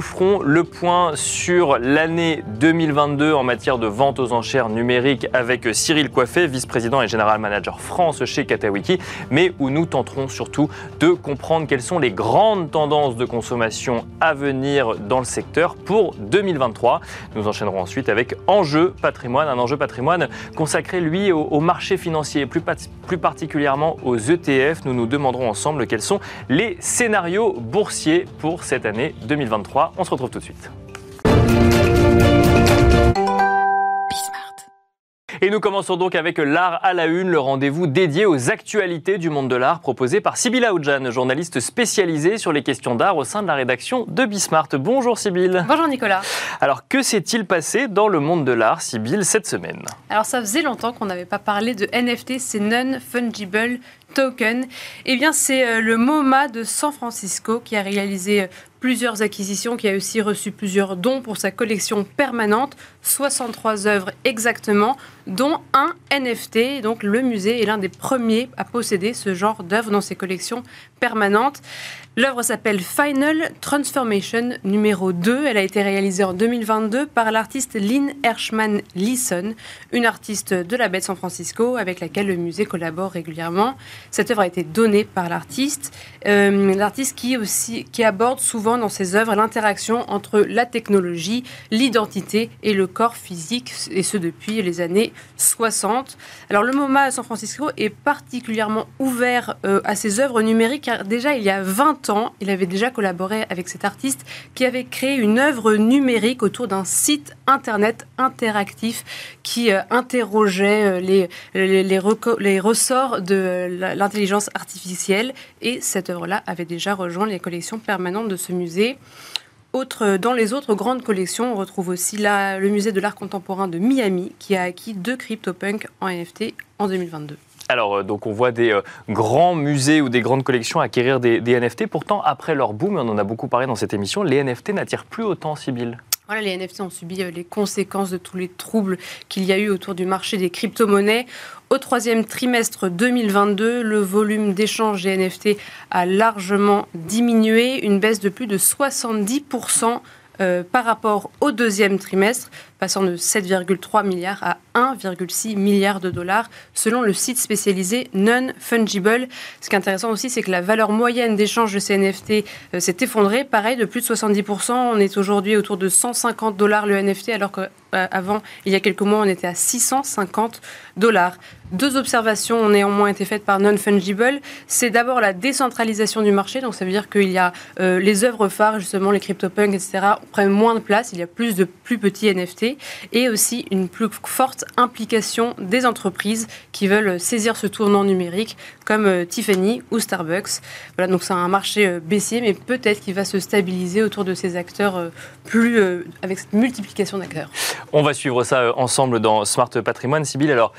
ferons le point sur l'année 2022 en matière de vente aux enchères numériques avec Cyril Coiffé, vice-président et général manager France chez Katawiki, mais où nous tenterons surtout de comprendre quelles sont les grandes tendances de consommation à venir dans le secteur pour 2023. Nous enchaînerons ensuite avec Enjeu patrimoine, un enjeu patrimoine consacré lui au, marché financier, plus, plus particulièrement aux ETF. Nous nous demanderons ensemble quels sont les scénarios boursiers pour cette année 2023. On se retrouve tout de suite. Et nous commençons donc avec l'art à la une, le rendez-vous dédié aux actualités du monde de l'art proposé par Sybille Aoudjan, journaliste spécialisée sur les questions d'art au sein de la rédaction de Bismart. Bonjour Sybille. Bonjour Nicolas. Alors que s'est-il passé dans le monde de l'art, Sybille, cette semaine? Alors ça faisait longtemps qu'on n'avait pas parlé de NFT, c'est Non-Fungible Token. Eh bien c'est euh, le MoMA de San Francisco qui a réalisé euh, plusieurs acquisitions, qui a aussi reçu plusieurs dons pour sa collection permanente, 63 œuvres exactement, dont un NFT. Donc le musée est l'un des premiers à posséder ce genre d'œuvres dans ses collections permanentes. L'œuvre s'appelle Final Transformation numéro 2. Elle a été réalisée en 2022 par l'artiste Lynn Hershman Leeson, une artiste de la baie de San Francisco avec laquelle le musée collabore régulièrement. Cette œuvre a été donnée par l'artiste, euh, l'artiste qui aussi qui aborde souvent dans ses œuvres l'interaction entre la technologie, l'identité et le corps physique, et ce depuis les années 60. Alors le MoMA à San Francisco est particulièrement ouvert euh, à ses œuvres numériques déjà il y a 20 il avait déjà collaboré avec cet artiste qui avait créé une œuvre numérique autour d'un site internet interactif qui euh, interrogeait euh, les, ressorts de l'intelligence artificielle. Et cette œuvre-là avait déjà rejoint les collections permanentes de ce musée. Dans les autres grandes collections, on retrouve aussi le musée de l'art contemporain de Miami qui a acquis deux CryptoPunk en NFT en 2022. Alors, euh, donc on voit des euh, grands musées ou des grandes collections acquérir des, NFT. Pourtant, après leur boom, on en a beaucoup parlé dans cette émission, les NFT n'attirent plus autant, Sibyl. Voilà, les NFT ont subi euh, les conséquences de tous les troubles qu'il y a eu autour du marché des crypto-monnaies. Au troisième trimestre 2022, le volume d'échanges des NFT a largement diminué, une baisse de plus de 70% par rapport au deuxième trimestre, passant de 7,3 milliards à 1,6 milliard de dollars, selon le site spécialisé Non-Fungible. Ce qui est intéressant aussi, c'est que la valeur moyenne d'échange de ces NFT euh, s'est effondrée, pareil, de plus de 70%. On est aujourd'hui autour de 150 dollars le NFT, alors qu'avant, il y a quelques mois, on était à 650 dollars. Deux observations ont néanmoins été faites par Non-Fungible. C'est d'abord la décentralisation du marché, donc ça veut dire qu'il y a euh, les œuvres phares, justement les CryptoPunks, etc., prennent moins de place, il y a plus de plus petits NFT et aussi une plus forte implication des entreprises qui veulent saisir ce tournant numérique comme euh, Tiffany ou Starbucks. Voilà, donc c'est un marché euh, baissier, mais peut-être qu'il va se stabiliser autour de ces acteurs euh, plus avec cette multiplication d'acteurs. On va suivre ça ensemble dans Smart Patrimoine. Sybille, alors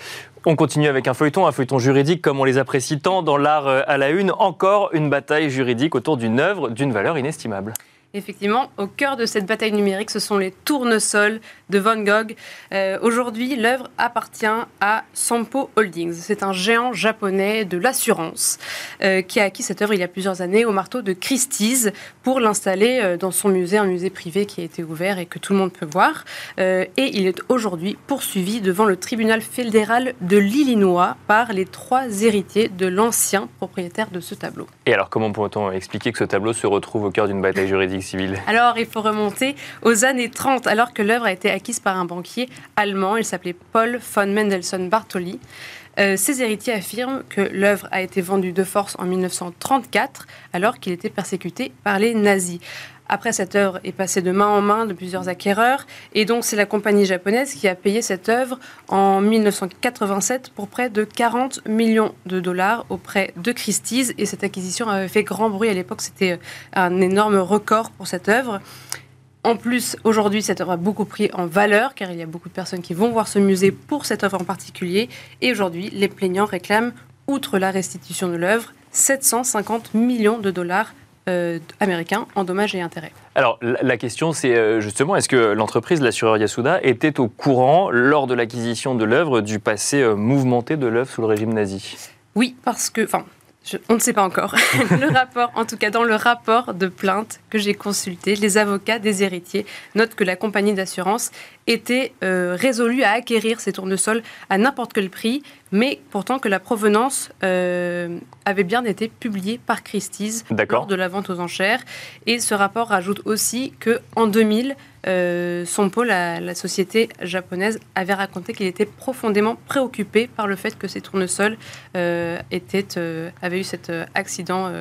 on continue avec un feuilleton, un feuilleton juridique comme on les apprécie tant dans l'art à la une. Encore une bataille juridique autour d'une œuvre d'une valeur inestimable. Effectivement, au cœur de cette bataille numérique, ce sont les tournesols de Van Gogh. Euh, aujourd'hui, l'œuvre appartient à Sampo Holdings. C'est un géant japonais de l'assurance euh, qui a acquis cette œuvre il y a plusieurs années au marteau de Christie's pour l'installer euh, dans son musée, un musée privé qui a été ouvert et que tout le monde peut voir. et il est aujourd'hui poursuivi devant le tribunal fédéral de l'Illinois par les trois héritiers de l'ancien propriétaire de ce tableau. Et alors, comment peut-on expliquer que ce tableau se retrouve au cœur d'une bataille juridique alors, il faut remonter aux années 30, alors que l'œuvre a été acquise par un banquier allemand. Il s'appelait Paul von Mendelssohn Bartoli. Euh, ses héritiers affirment que l'œuvre a été vendue de force en 1934, alors qu'il était persécuté par les nazis. Après, cette œuvre est passée de main en main de plusieurs acquéreurs. Et donc, c'est la compagnie japonaise qui a payé cette œuvre en 1987 pour près de 40 millions de dollars auprès de Christie's. Et cette acquisition avait fait grand bruit à l'époque. C'était un énorme record pour cette œuvre. En plus, aujourd'hui, cette œuvre a beaucoup pris en valeur, car il y a beaucoup de personnes qui vont voir ce musée pour cette œuvre en particulier. Et aujourd'hui, les plaignants réclament, outre la restitution de l'œuvre, 750 millions de dollars euh, américains en dommages et intérêts. Alors la question c'est euh, justement est-ce que l'entreprise, l'assureur Yasuda, était au courant lors de l'acquisition de l'œuvre du passé euh, mouvementé de l'œuvre sous le régime nazi? Oui, parce que, enfin, on ne sait pas encore. le rapport, en tout cas dans le rapport de plainte que j'ai consulté, les avocats des héritiers notent que la compagnie d'assurance était résolue à acquérir ces tournesols à n'importe quel prix, mais pourtant que la provenance euh, avait bien été publiée par Christie's lors de la vente aux enchères. Et ce rapport rajoute aussi que en 2000, euh, son pôle, la, société japonaise, avait raconté qu'il était profondément préoccupé par le fait que ces tournesols euh, avaient eu cet accident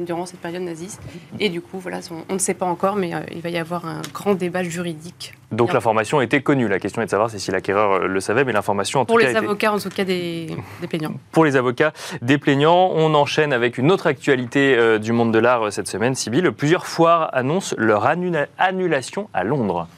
durant cette période naziste. Et du coup, voilà, on, ne sait pas encore, mais euh, il va y avoir un grand débat juridique. Donc l'information était connue. La question est de savoir si l'acquéreur euh, le savait, mais l'information en tout cas. Pour les avocats, en tout cas, des, plaignants. Pour les avocats des plaignants, on enchaîne avec une autre actualité euh, du monde de l'art cette semaine. Sibyl, plusieurs foires annoncent leur annulation à Londres.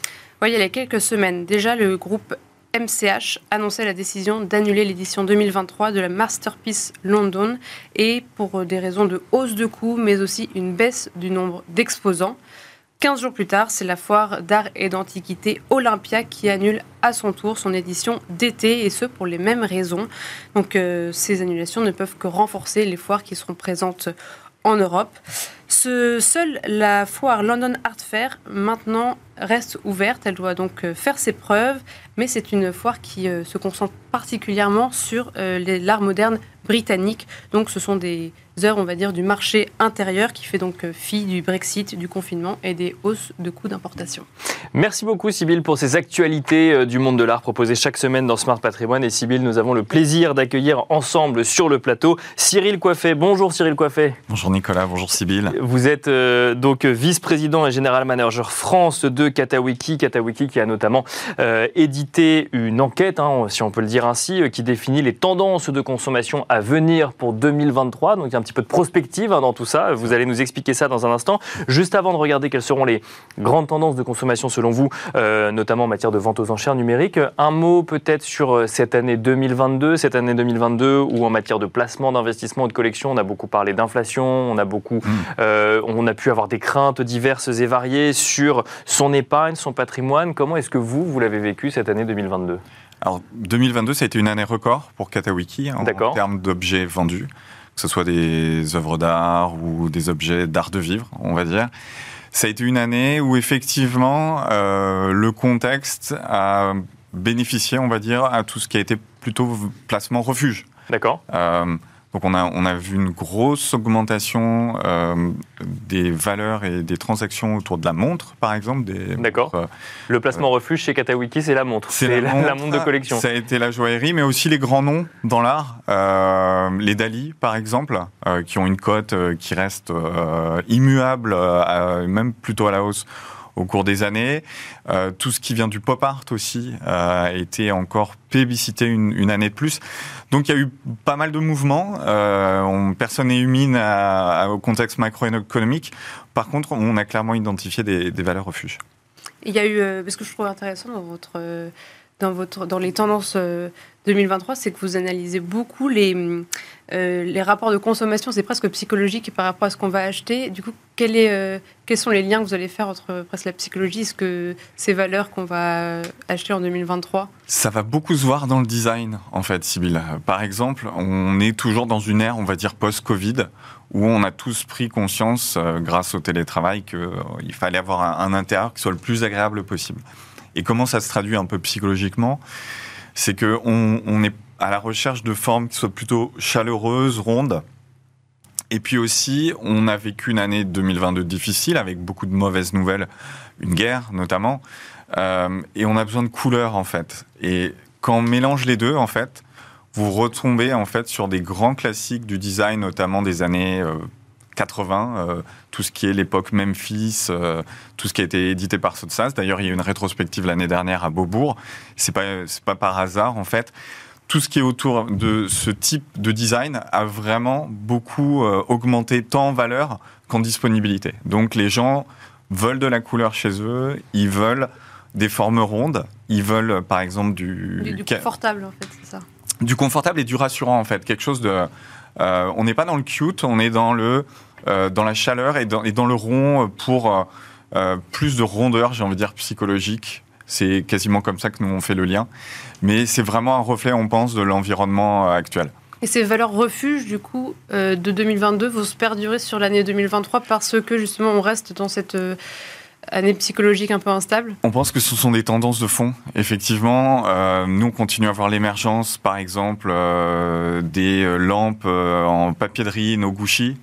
Oui, il y a quelques semaines, déjà, le groupe MCH annonçait la décision d'annuler l'édition 2023 de la Masterpiece London et pour des raisons de hausse de coûts, mais aussi une baisse du nombre d'exposants. 15 jours plus tard, c'est la foire d'art et d'antiquité Olympia qui annule à son tour son édition d'été, et ce pour les mêmes raisons. Donc euh, ces annulations ne peuvent que renforcer les foires qui seront présentes en Europe. Ce, seule la foire London Art Fair maintenant reste ouverte. Elle doit donc euh, faire ses preuves, mais c'est une foire qui euh, se concentre particulièrement sur euh, l'art moderne britannique. Donc ce sont des heures, on va dire, du marché intérieur qui fait donc fi du Brexit, du confinement et des hausses de coûts d'importation. Merci beaucoup Sybille pour ces actualités du monde de l'art proposées chaque semaine dans Smart Patrimoine. Et Sybille, nous avons le plaisir d'accueillir ensemble sur le plateau Cyril Coiffé. Bonjour Cyril Coiffé. Bonjour Nicolas, bonjour Sybille. Vous êtes donc vice-président et général manager France de Katawiki. Katawiki qui a notamment euh, édité une enquête, hein, si on peut le dire ainsi, euh, qui définit les tendances de consommation à venir pour 2023. Donc il y a un petit peu de prospective hein, dans tout ça. Vous allez nous expliquer ça dans un instant. Juste avant de regarder quelles seront les grandes tendances de consommation selon vous, euh, notamment en matière de vente aux enchères numériques, un mot peut-être sur cette année 2022, cette année 2022 où en matière de placement, d'investissement et de collection, on a beaucoup parlé d'inflation, on a beaucoup, mmh. on a pu avoir des craintes diverses et variées sur son épargne, son patrimoine. Comment est-ce que vous, vous l'avez vécu cette année 2022 Alors, 2022, ça a été une année record pour Katawiki en, en termes d'objets vendus, que ce soit des œuvres d'art ou des objets d'art de vivre, on va dire. Ça a été une année où effectivement euh, le contexte a bénéficié, on va dire, à tout ce qui a été plutôt placement refuge. D'accord. Euh, donc on a, on a vu une grosse augmentation euh, des valeurs et des transactions autour de la montre, par exemple. D'accord. Euh, le placement refuge chez Katawiki, c'est la montre. C'est la, montre de collection. Ça a été la joaillerie, mais aussi les grands noms dans l'art. Euh, les Dali, par exemple, qui ont une cote qui reste immuable, même plutôt à la hausse au cours des années. Euh, tout ce qui vient du pop art aussi euh, a été encore plébiscité une, année de plus. Donc il y a eu pas mal de mouvements. Euh, on, personne n'est humine au contexte macroéconomique. Par contre, on a clairement identifié des, des valeurs refuges. Il y a eu, parce que je trouve intéressant dans votre dans, votre, dans les tendances 2023, c'est que vous analysez beaucoup les, euh, les rapports de consommation, c'est presque psychologique par rapport à ce qu'on va acheter. Du coup, euh, quels sont les liens que vous allez faire entre presque la psychologie et que ces valeurs qu'on va acheter en 2023 Ça va beaucoup se voir dans le design, en fait, Sybille. Par exemple, on est toujours dans une ère, on va dire, post-Covid, où on a tous pris conscience, euh, grâce au télétravail, qu'il fallait avoir un intérieur qui soit le plus agréable possible. Et comment ça se traduit un peu psychologiquement C'est qu'on on est à la recherche de formes qui soient plutôt chaleureuses, rondes. Et puis aussi, on a vécu une année 2022 difficile avec beaucoup de mauvaises nouvelles, une guerre notamment, euh, et on a besoin de couleurs en fait. Et quand on mélange les deux, en fait, vous retombez en fait sur des grands classiques du design, notamment des années 80, euh, euh, tout ce qui est l'époque Memphis, tout ce qui a été édité par Sotsas. D'ailleurs, il y a eu une rétrospective l'année dernière à Beaubourg. C'est pas c'est pas par hasard en fait tout ce qui est autour de ce type de design a vraiment beaucoup euh, augmenté tant en valeur qu'en disponibilité. Donc les gens veulent de la couleur chez eux, ils veulent des formes rondes, ils veulent par exemple du... Du, du confortable, en fait, c'est ça. Du confortable et du rassurant, en fait. Quelque chose de... Euh, on n'est pas dans le cute, on est dans, le, euh, dans la chaleur et dans, le rond pour euh, plus de rondeur, j'ai envie de dire, psychologique. C'est quasiment comme ça que nous on fait le lien. Mais c'est vraiment un reflet, on pense, de l'environnement actuel. Et ces valeurs refuges, du coup, de 2022 vont se perdurer sur l'année 2023 parce que justement on reste dans cette année psychologique un peu instable? On pense que ce sont des tendances de fond, effectivement. Euh, nous, on continue à voir l'émergence, par exemple, euh, des euh, lampes en papier de riz Noguchi,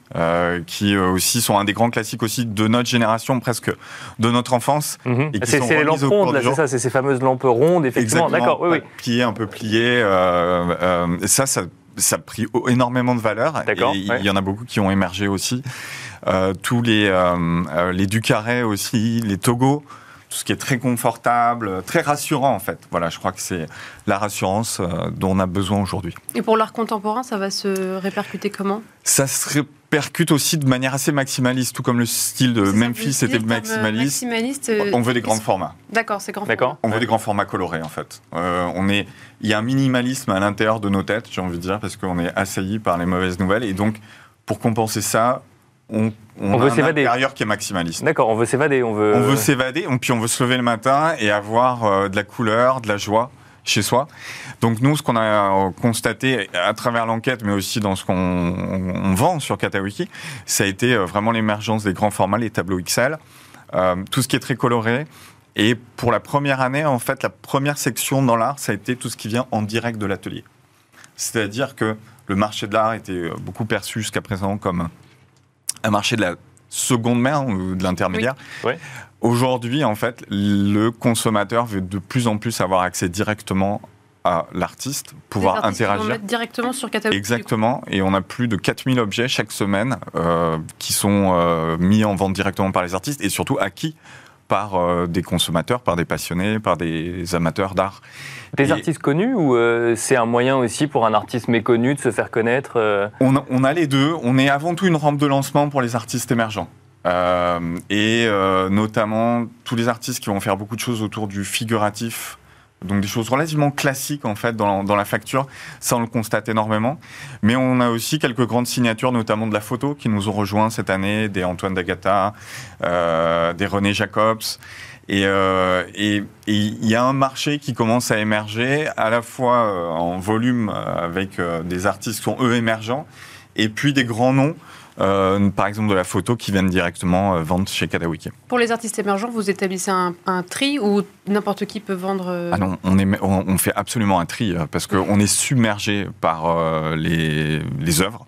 qui aussi sont un des grands classiques aussi de notre génération, presque de notre enfance. Mhm. C'est les lampes rondes, c'est ça, c'est ces fameuses lampes rondes, effectivement. D'accord, oui, oui. Pliées, un peu pliées. ça, ça ça a pris énormément de valeur. Il y en a beaucoup qui ont émergé aussi. Euh, tous les, euh, euh, les Ducarets aussi, les Togo, tout ce qui est très confortable, très rassurant en fait. Voilà, je crois que c'est la rassurance dont on a besoin aujourd'hui. Et pour l'art contemporain, ça va se répercuter comment? Ça se répercute aussi de manière assez maximaliste, tout comme le style de Memphis était maximaliste. maximaliste on veut des grands formats. D'accord, c'est grand D'accord. On veut des grands formats colorés en fait. on est, il y a un minimalisme à l'intérieur de nos têtes, j'ai envie de dire, parce qu'on est assailli par les mauvaises nouvelles, et donc pour compenser ça, on, on, veut a un intérieur qui est maximaliste. D'accord, on veut s'évader. On veut, on veut s'évader, puis on veut se lever le matin et avoir euh, de la couleur, de la joie chez soi. Donc nous, ce qu'on a constaté à travers l'enquête, mais aussi dans ce qu'on vend sur Katawiki, ça a été euh, vraiment l'émergence des grands formats, les tableaux XL, euh, tout ce qui est très coloré. Et pour la première année, en fait, la première section dans l'art, ça a été tout ce qui vient en direct de l'atelier. C'est-à-dire que le marché de l'art était beaucoup perçu jusqu'à présent comme un marché de la seconde main ou de l'intermédiaire. Aujourd'hui, en fait, le consommateur veut de plus en plus avoir accès directement à l'artiste, pouvoir interagir. mettre directement sur catalogue. Exactement, et on a plus de 4000 objets chaque semaine euh, qui sont euh, mis en vente directement par les artistes et surtout acquis par euh, des consommateurs, par des passionnés, par des amateurs d'art. Des artistes connus ou euh, c'est un moyen aussi pour un artiste méconnu de se faire connaître euh? On a, les deux. On est avant tout une rampe de lancement pour les artistes émergents. et notamment tous les artistes qui vont faire beaucoup de choses autour du figuratif, donc des choses relativement classiques en fait dans la, facture, ça on le constate énormément. Mais on a aussi quelques grandes signatures, notamment de la photo, qui nous ont rejoints cette année, des Antoine D'Agata, euh, des René Jacobs. Euh, et il y a un marché qui commence à émerger, à la fois euh, en volume avec des artistes qui sont eux émergents, et puis des grands noms euh, par exemple de la photo qui viennent directement euh, vendre chez Kadawiki. Pour les artistes émergents, vous établissez un, tri ou n'importe qui peut vendre euh, Ah non, on, est, on, fait absolument un tri parce qu'on est submergé par les, les œuvres.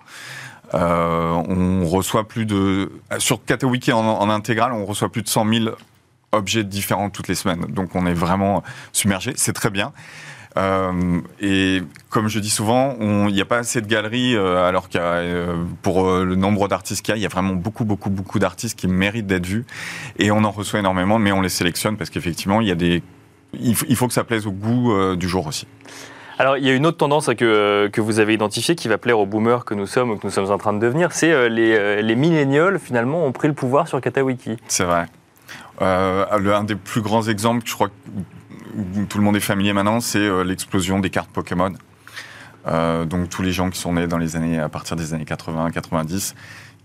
on reçoit plus de. Sur Katawiki en, en, intégral, on reçoit plus de 100 000 objets différents toutes les semaines. Donc on est vraiment submergé. C'est très bien. Euh, et comme je dis souvent, il n'y a pas assez de galeries, euh, alors qu'il euh, pour le nombre d'artistes qu'il y a, il y a vraiment beaucoup, beaucoup, beaucoup d'artistes qui méritent d'être vus. Et on en reçoit énormément, mais on les sélectionne parce qu'effectivement, il y a des, il faut, que ça plaise au goût du jour aussi. Alors, il y a une autre tendance que, que vous avez identifiée qui va plaire aux boomers que nous sommes ou que nous sommes en train de devenir, c'est les, les millénials, finalement, ont pris le pouvoir sur Katawiki. C'est vrai. Euh, un des plus grands exemples, je crois, tout le monde est familier maintenant, c'est euh, l'explosion des cartes Pokémon. Euh, donc tous les gens qui sont nés dans les années à partir des années 80-90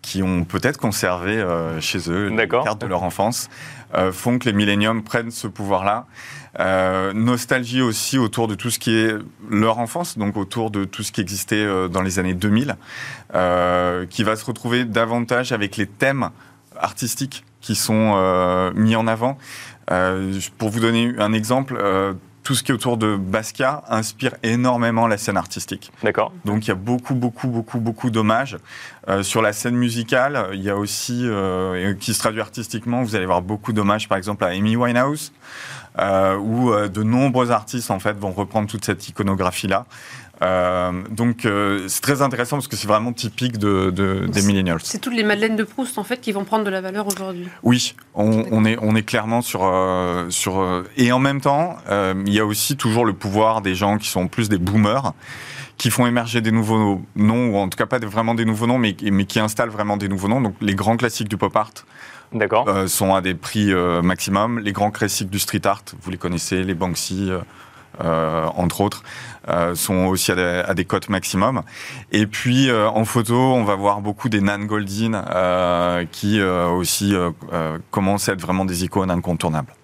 qui ont peut-être conservé euh, chez eux les cartes de leur enfance font que les milléniums prennent ce pouvoir-là. nostalgie aussi autour de tout ce qui est leur enfance, donc autour de tout ce qui existait dans les années 2000, qui va se retrouver davantage avec les thèmes artistiques qui sont mis en avant. Euh, pour vous donner un exemple, euh, tout ce qui est autour de Basquiat inspire énormément la scène artistique. D'accord. Donc il y a beaucoup, beaucoup, beaucoup, beaucoup d'hommages. Euh, sur la scène musicale, il y a aussi, qui se traduit artistiquement, vous allez voir beaucoup d'hommages, par exemple, à Amy Winehouse, où de nombreux artistes, en fait, vont reprendre toute cette iconographie-là. Euh, donc euh, c'est très intéressant parce que c'est vraiment typique de, des millennials. C'est toutes les Madeleines de Proust en fait qui vont prendre de la valeur aujourd'hui. Oui, on, est, on est clairement sur... Euh, sur et en même temps, il y a aussi toujours le pouvoir des gens qui sont plus des boomers qui font émerger des nouveaux noms, ou en tout cas pas vraiment des nouveaux noms, mais, mais qui installent vraiment des nouveaux noms. Donc les grands classiques du pop art euh, sont à des prix euh, maximum. Les grands classiques du street art, vous les connaissez, les Banksy, euh, entre autres, sont aussi à des, cotes maximum. Et puis en photo, on va voir beaucoup des Nan Goldin qui aussi commencent à être vraiment des icônes incontournables.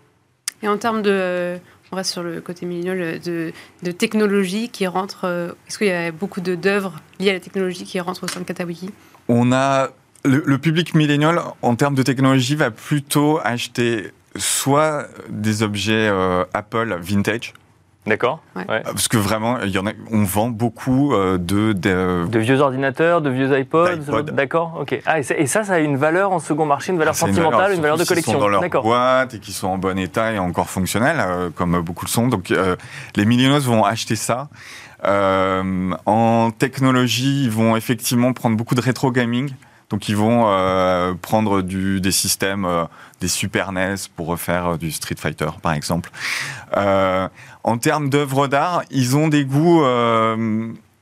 Et en termes de, on reste sur le côté millénial de, de, technologie qui rentre. Est-ce qu'il y a beaucoup d'œuvres liées à la technologie qui rentrent au sein de Katawiki? On a le, public millénial, en termes de technologie, va plutôt acheter soit des objets euh, Apple vintage. D'accord. Parce que vraiment, il y en a, on vend beaucoup euh, de, de, vieux ordinateurs, de vieux iPods. D'accord. Ok. Ah, et, ça, ça a une valeur en second marché, une valeur ah, sentimentale, une valeur, de collection. Qui sont dans leur boîte et qui sont en bon état et encore fonctionnels, euh, comme beaucoup le sont. Donc, les milléniaux vont acheter ça. en technologie, ils vont effectivement prendre beaucoup de rétro gaming. Donc ils vont euh, prendre du, des systèmes, euh, des Super NES pour refaire euh, du Street Fighter par exemple. En termes d'œuvres d'art, ils ont des goûts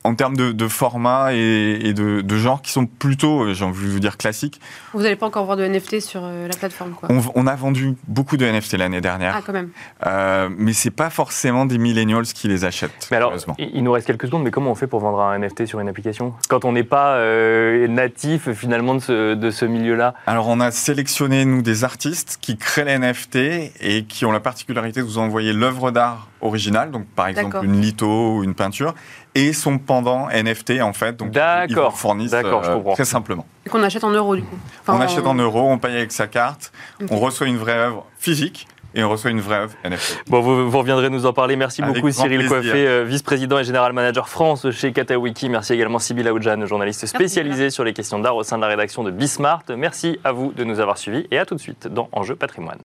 en termes de, format et, de, genre qui sont plutôt, euh, j'ai envie de vous dire, classiques. Vous n'allez pas encore voir de NFT sur euh, la plateforme quoi. On, a vendu beaucoup de NFT l'année dernière. Ah, quand même. Euh, mais c'est pas forcément des millennials qui les achètent. Mais alors, il nous reste quelques secondes, mais comment on fait pour vendre un NFT sur une application Quand on n'est pas euh, natif finalement de ce, de ce milieu-là? Alors, on a sélectionné, nous, des artistes qui créent les NFT et qui ont la particularité de vous envoyer l'œuvre d'art originale, donc par exemple une litho ou une peinture, et son pendant NFT en fait. Donc ils vous fournissent euh, très simplement. Et qu'on achète en euros du coup. on achète en euros, on paye avec sa carte, on reçoit une vraie œuvre physique et on reçoit une vraie œuvre NFT. Bon, vous, vous, reviendrez nous en parler. Merci beaucoup Cyril Coiffé, euh, vice-président et général manager France chez Katawiki. Merci également Sybille Aoudjan, journaliste spécialisée sur les questions d'art au sein de la rédaction de Bismart. Merci à vous de nous avoir suivis et à tout de suite dans Enjeu patrimoine.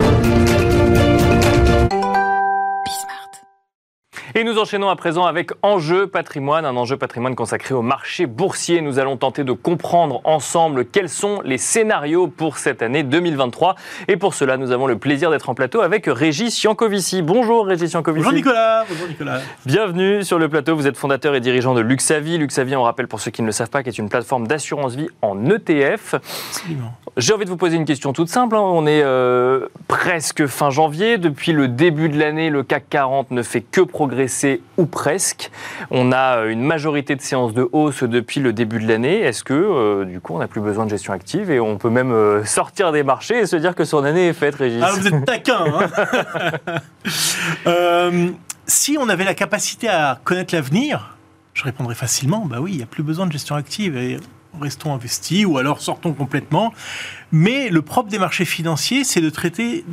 Et nous enchaînons à présent avec Enjeu patrimoine, un enjeu patrimoine consacré au marché boursier. Nous allons tenter de comprendre ensemble quels sont les scénarios pour cette année 2023. Et pour cela, nous avons le plaisir d'être en plateau avec Régis Yankovici. Bonjour Régis Yankovici. Bonjour Nicolas. Bonjour Nicolas. Bienvenue sur le plateau. Vous êtes fondateur et dirigeant de Luxavi. Luxavi, on rappelle pour ceux qui ne le savent pas, qui est une plateforme d'assurance vie en ETF. J'ai envie de vous poser une question toute simple. Hein. On est euh, presque fin janvier. Depuis le début de l'année, le CAC 40 ne fait que progresser ou presque. On a une majorité de séances de hausse depuis le début de l'année. Est-ce que, euh, du coup, on n'a plus besoin de gestion active et on peut même euh, sortir des marchés et se dire que son année est faite, Régis? Ah, vous êtes taquin hein euh, Si on avait la capacité à connaître l'avenir, je répondrais facilement, bah oui, il n'y a plus besoin de gestion active et restons investis ou alors sortons complètement. Mais le propre des marchés financiers, c'est de traiter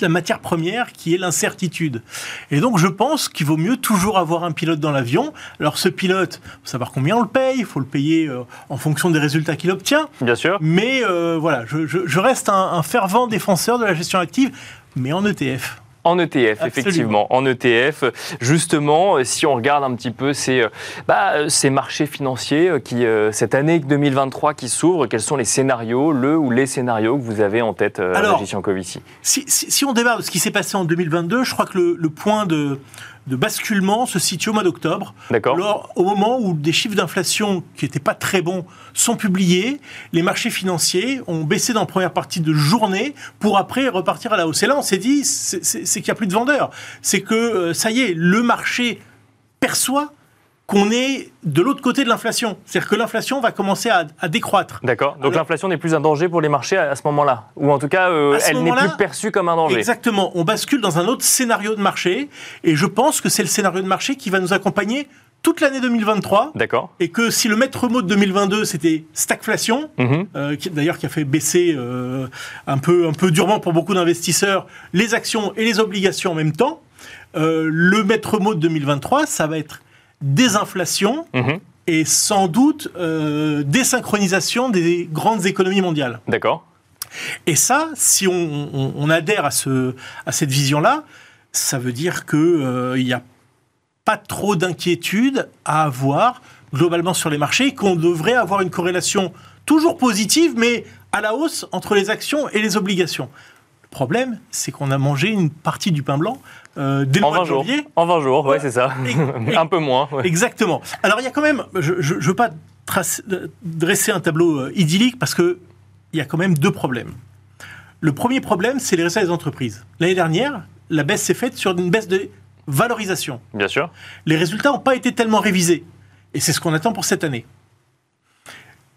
la matière première qui est l'incertitude. Et donc je pense qu'il vaut mieux toujours avoir un pilote dans l'avion. Alors ce pilote, il faut savoir combien on le paye, il faut le payer euh, en fonction des résultats qu'il obtient. Bien sûr. Mais euh, voilà, je, reste un fervent défenseur de la gestion active, mais en ETF. En ETF, effectivement. En ETF, justement, si on regarde un petit peu ces, euh, bah, ces marchés financiers euh, qui, euh, cette année 2023 qui s'ouvre, quels sont les scénarios, le ou les scénarios que vous avez en tête, Alors, Régis si, si, on démarre de ce qui s'est passé en 2022, je crois que le point de, de basculement se situe au mois d'octobre. D'accord. Au moment où des chiffres d'inflation qui n'étaient pas très bons sont publiés, les marchés financiers ont baissé dans la première partie de journée pour après repartir à la hausse. Et là, on s'est dit, c'est qu'il n'y a plus de vendeurs. C'est que, euh, ça y est, le marché perçoit qu'on est de l'autre côté de l'inflation. C'est-à-dire que l'inflation va commencer à, décroître. D'accord. Donc l'inflation n'est plus un danger pour les marchés à, ce moment-là. Ou en tout cas, euh, elle n'est plus perçue comme un danger. Exactement. On bascule dans un autre scénario de marché. Et je pense que c'est le scénario de marché qui va nous accompagner toute l'année 2023. D'accord. Et que si le maître mot de 2022 c'était stagflation, mhm. euh, d'ailleurs qui a fait baisser euh, un, peu, un peu durement pour beaucoup d'investisseurs les actions et les obligations en même temps, le maître mot de 2023, ça va être désinflation mhm. et sans doute euh, désynchronisation des grandes économies mondiales. D'accord. Et ça, si on, adhère à, ce, à cette vision-là, ça veut dire qu'il euh, n'y a pas trop d'inquiétude à avoir globalement sur les marchés, qu'on devrait avoir une corrélation toujours positive, mais à la hausse entre les actions et les obligations. Problème, c'est qu'on a mangé une partie du pain blanc euh, dès le En mois 20 de jours. janvier. En 20 jours, ouais, c'est ça. Et- et- Un peu moins. ouais. Exactement. Alors il y a quand même, je ne veux pas tracer- dresser un tableau euh, idyllique parce que il y a quand même deux problèmes. Le premier problème, c'est les résultats des entreprises. L'année dernière, la baisse s'est faite sur une baisse de valorisation. Bien sûr. Les résultats n'ont pas été tellement révisés. Et c'est ce qu'on attend pour cette année.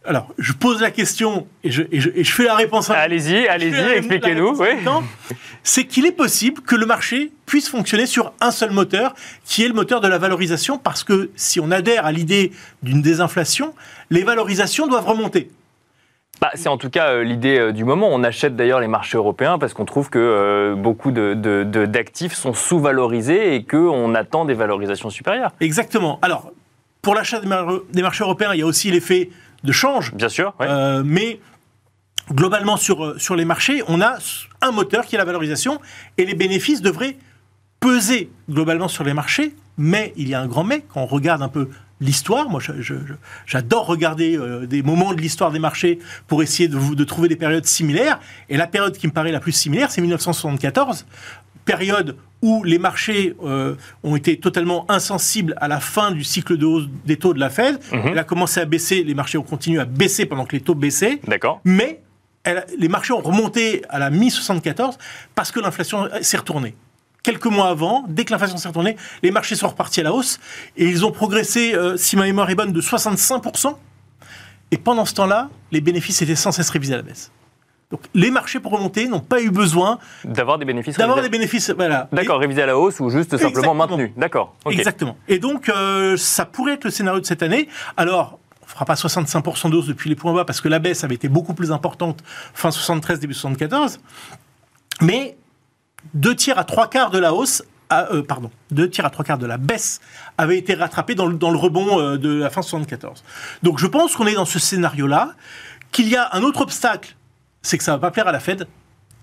Alors, je pose la question et je, et je- et je fais la réponse. en- Allez-y, allez-y, expliquez-nous. oui. C'est qu'il est possible que le marché puisse fonctionner sur un seul moteur, qui est le moteur de la valorisation, parce que si on adhère à l'idée d'une désinflation, les valorisations doivent remonter. Bah, c'est en tout cas euh, l'idée euh, du moment. On achète d'ailleurs les marchés européens parce qu'on trouve que euh, beaucoup de- de- de- d'actifs sont sous-valorisés et qu'on attend des valorisations supérieures. Exactement. Alors, pour l'achat des, mar- des marchés européens, il y a aussi l'effet de change. Bien sûr. ouais. Euh, mais globalement, sur, euh, sur les marchés, on a un moteur qui est la valorisation et les bénéfices devraient peser globalement sur les marchés. Mais il y a un grand mais, quand on regarde un peu l'histoire, moi j'adore regarder euh, des moments de l'histoire des marchés pour essayer de, vous- de trouver des périodes similaires. Et la période qui me paraît la plus similaire, c'est 1974, période où les marchés euh, ont été totalement insensibles à la fin du cycle de hausse des taux de la Fed. Mhm. Elle a commencé à baisser, les marchés ont continué à baisser pendant que les taux baissaient, D'accord. mais elle- les marchés ont remonté à la mi-74 parce que l'inflation s'est retournée. Quelques mois avant, dès que l'inflation s'est retournée, les marchés sont repartis à la hausse et ils ont progressé, euh, si ma mémoire est bonne, de 65%. Et pendant ce temps-là, les bénéfices étaient sans cesse révisés à la baisse. Donc les marchés pour remonter n'ont pas eu besoin D'avoir des bénéfices. d'avoir des révisés. bénéfices. Voilà. D'accord, révisés à la hausse ou juste simplement maintenus. D'accord. Exactement. Et donc, euh, ça pourrait être le scénario de cette année. Alors, on ne fera pas 65% de hausse depuis les points bas parce que la baisse avait été beaucoup plus importante fin 73, début 74. Mais deux tiers à trois quarts de la hausse, à- euh, pardon, deux tiers à trois quarts de la baisse avaient été rattrapés dans le, dans le rebond euh, de la fin 74. Donc, je pense qu'on est dans ce scénario-là, qu'il y a un autre obstacle, c'est que ça ne va pas plaire à la Fed.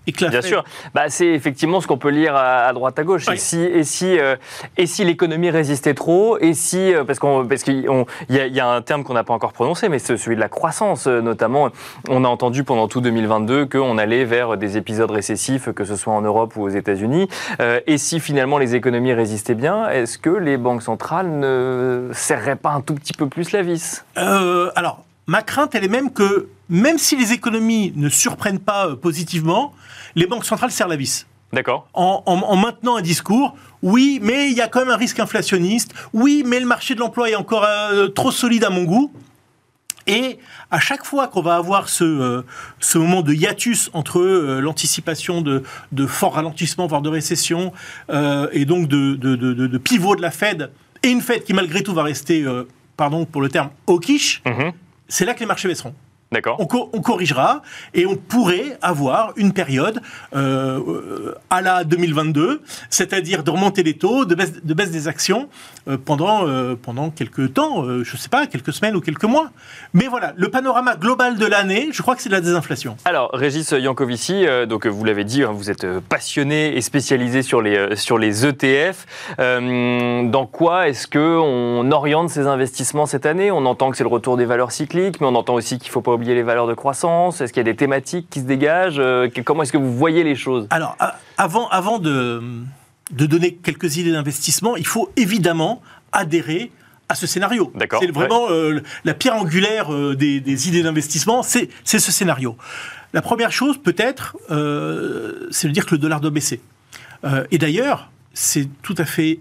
Et que la Bien Fed- sûr, bah, c'est effectivement ce qu'on peut lire à, à droite à gauche. Oui. Et si, et si, euh, et si l'économie résistait trop, et si euh, parce qu'on parce qu'il y, a- il y a un terme qu'on n'a pas encore prononcé, mais c'est celui de la croissance euh, notamment. On a entendu pendant tout 2022 qu'on allait vers des épisodes récessifs, que ce soit en Europe ou aux États-Unis. Euh, et si finalement les économies résistaient bien, est-ce que les banques centrales ne serreraient pas un tout petit peu plus la vis? Euh, alors, ma crainte, elle est même que, même si les économies ne surprennent pas euh, positivement, les banques centrales serrent la vis. D'accord. En, en- en maintenant un discours, oui, mais il y a quand même un risque inflationniste, oui, mais le marché de l'emploi est encore euh, trop solide à mon goût. Et à chaque fois qu'on va avoir ce, euh, ce moment de hiatus entre euh, l'anticipation de, de fort ralentissement, voire de récession, et donc de, de, pivot de la Fed, et une Fed qui malgré tout va rester, pardon pour le terme, hawkish, Mhm. C'est là que les marchés baisseront. D'accord. On, co- on corrigera et on pourrait avoir une période euh, à la 2022, c'est-à-dire de remonter les taux, de baisse, de baisse des actions euh, pendant, euh, pendant quelques temps, je ne sais pas, quelques semaines ou quelques mois. Mais voilà, le panorama global de l'année, je crois que c'est de la désinflation. Alors, Régis Yankovici, donc vous l'avez dit, hein, vous êtes passionné et spécialisé sur les, sur les ETF. Dans quoi est-ce qu'on oriente ces investissements cette année? On entend que c'est le retour des valeurs cycliques, mais on entend aussi qu'il ne faut pas oublier les valeurs de croissance. Est-ce qu'il y a des thématiques qui se dégagent Euh, Comment est-ce que vous voyez les choses? Alors, avant, avant de, de donner quelques idées d'investissement, il faut évidemment adhérer à ce scénario. C'est vraiment euh, la pierre angulaire euh, des, des idées d'investissement, c'est ce scénario. La première chose, peut-être, euh, c'est de dire que le dollar doit baisser. Et d'ailleurs, c'est tout à fait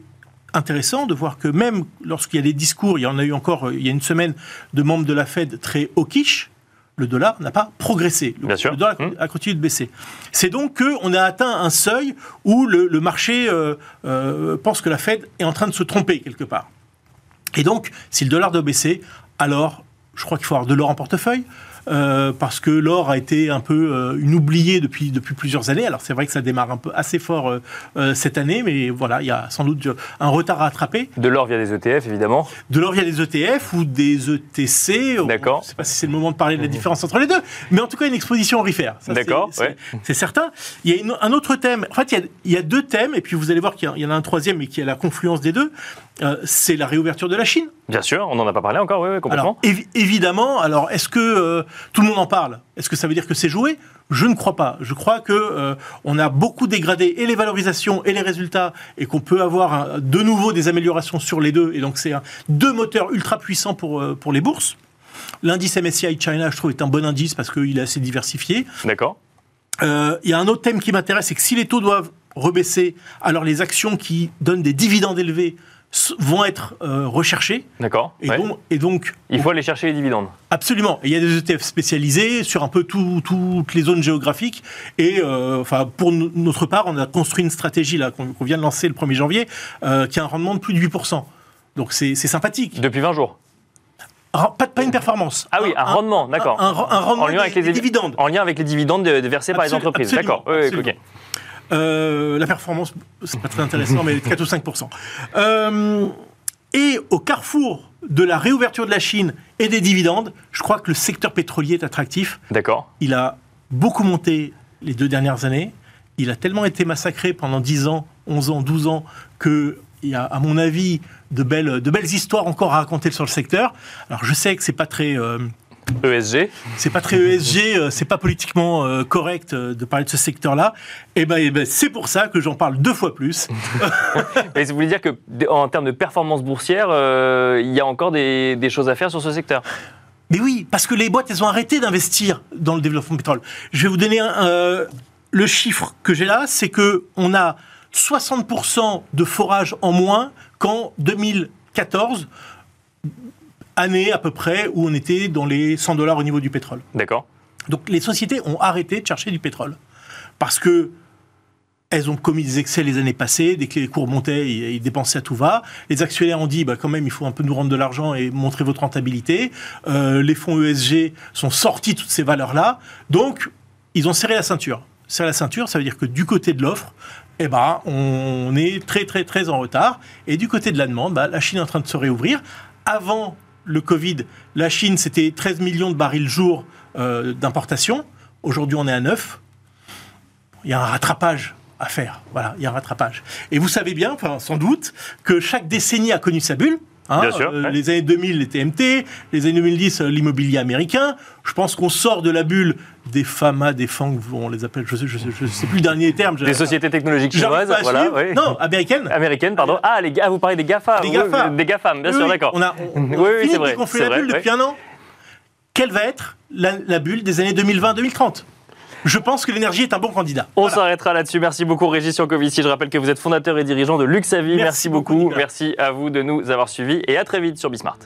intéressant de voir que même lorsqu'il y a des discours, il y en a eu encore il y a une semaine de membres de la Fed très hawkish, le dollar n'a pas progressé. Le, Bien sûr. le dollar Mmh. a continué de baisser. C'est donc qu'on a atteint un seuil où le, le marché euh, euh, pense que la Fed est en train de se tromper quelque part. Et donc, si le dollar doit baisser, alors je crois qu'il faut avoir de l'or en portefeuille. Euh, parce que l'or a été un peu euh, une oubliée depuis, depuis plusieurs années. Alors c'est vrai que ça démarre un peu assez fort euh, euh, cette année, mais voilà, il y a sans doute un retard à rattraper. De l'or via des ETF, évidemment. De l'or via des ETF ou des ETC. D'accord. Je ne sais pas si c'est le moment de parler de la différence entre les deux, mais en tout cas une exposition aurifère. D'accord, c'est- ouais. Certain. Il y a une- un autre thème. En fait, il y, a, il y a deux thèmes, et puis vous allez voir qu'il y en a un troisième, mais qui est la confluence des deux. C'est la réouverture de la Chine. Bien sûr, on n'en a pas parlé encore, oui, oui, complètement. Alors, évi- évidemment, alors est-ce que tout le monde en parle. Est-ce que ça veut dire que c'est joué? Je ne crois pas. Je crois que euh, on a beaucoup dégradé et les valorisations et les résultats et qu'on peut avoir un- de nouveau des améliorations sur les deux. Et donc c'est deux moteurs ultra puissants pour, euh, pour les bourses. L'indice MSCI China, je trouve, est un bon indice parce qu'il est assez diversifié. D'accord. Euh, Il y a un autre thème qui m'intéresse, c'est que si les taux doivent rebaisser, alors les actions qui donnent des dividendes élevés vont être euh, recherchées. D'accord. Et, ouais. donc, et donc, Il faut aller chercher les dividendes. absolument. Et il y a des ETF spécialisés sur un peu tout- toutes les zones géographiques. Et euh, enfin, pour no- notre part, on a construit une stratégie là qu'on vient de lancer le 1er janvier, euh, qui a un rendement de plus de 8%. Donc c'est sympathique. Depuis 20 jours. Pas, pas une performance. Ah oui, un rendement, d'accord. Un, rendement En lien avec les des dividendes. En lien avec les dividendes de- de versés par les entreprises. D'accord. Oui, oui, absolument. ok. Euh, la performance, c'est pas très intéressant, mais 4 ou 5% Euh, Et au carrefour de la réouverture de la Chine et des dividendes, je crois que le secteur pétrolier est attractif. D'accord. Il a beaucoup monté les deux dernières années. Il a tellement été massacré pendant 10 ans, 11 ans, 12 ans, qu'il y a, à mon avis, de belles, de belles histoires encore à raconter sur le secteur. Alors, je sais que c'est pas très. euh, ESG. c'est pas très ESG, euh, c'est pas politiquement euh, correct euh, de parler de ce secteur-là. Et ben, eh ben, c'est pour ça que j'en parle deux fois plus. Mais vous voulez dire que en termes de performance boursière, euh, il y a encore des, des choses à faire sur ce secteur? Mais oui, parce que les boîtes, elles ont arrêté d'investir dans le développement du pétrole. Je vais vous donner un, euh, le chiffre que j'ai là, c'est que on a 60% de forage en moins qu'en 2014, année à peu près où on était dans les 100 dollars au niveau du pétrole. D'accord. Donc les sociétés ont arrêté de chercher du pétrole. Parce que elles ont commis des excès les années passées, dès que les cours montaient, ils, dépensaient à tout va. Les actionnaires ont dit, bah, quand même, il faut un peu nous rendre de l'argent et montrer votre rentabilité. Euh, les fonds ESG sont sortis toutes ces valeurs-là. Donc, ils ont serré la ceinture. Serrer la ceinture, ça veut dire que du côté de l'offre, eh ben, on est très, très, très en retard. Et du côté de la demande, bah, la Chine est en train de se réouvrir. Avant le Covid, la Chine, c'était 13 millions de barils jour euh, d'importation. Aujourd'hui, on est à 9. Il y a un rattrapage à faire. Voilà, il y a un rattrapage. Et vous savez bien, sans doute, que chaque décennie a connu sa bulle. Hein. Bien sûr, ouais. Les années 2000, les TMT, les années 2010, euh, l'immobilier américain. Je pense qu'on sort de la bulle des FAMA, des FANG, on les appelle, je sais, je sais, je sais plus le dernier terme. Des sociétés technologiques chinoises, voilà. oui. Non, américaines. Américaines, pardon. Ah, les gars, vous parlez des GAFA. Des oui, GAFA. Des GAFAM, bien Oui, sûr, d'accord. On a, on, Oui, on a fini vrai, la bulle depuis un an. Quelle va être la, la bulle des années 2020-2030 Je pense que l'énergie est un bon candidat. On Voilà. s'arrêtera là-dessus. Merci beaucoup, Régis Jancovici. Je rappelle que vous êtes fondateur et dirigeant de Luxavi. Merci, Merci beaucoup. Merci à vous de nous avoir suivis et à très vite sur Bismart.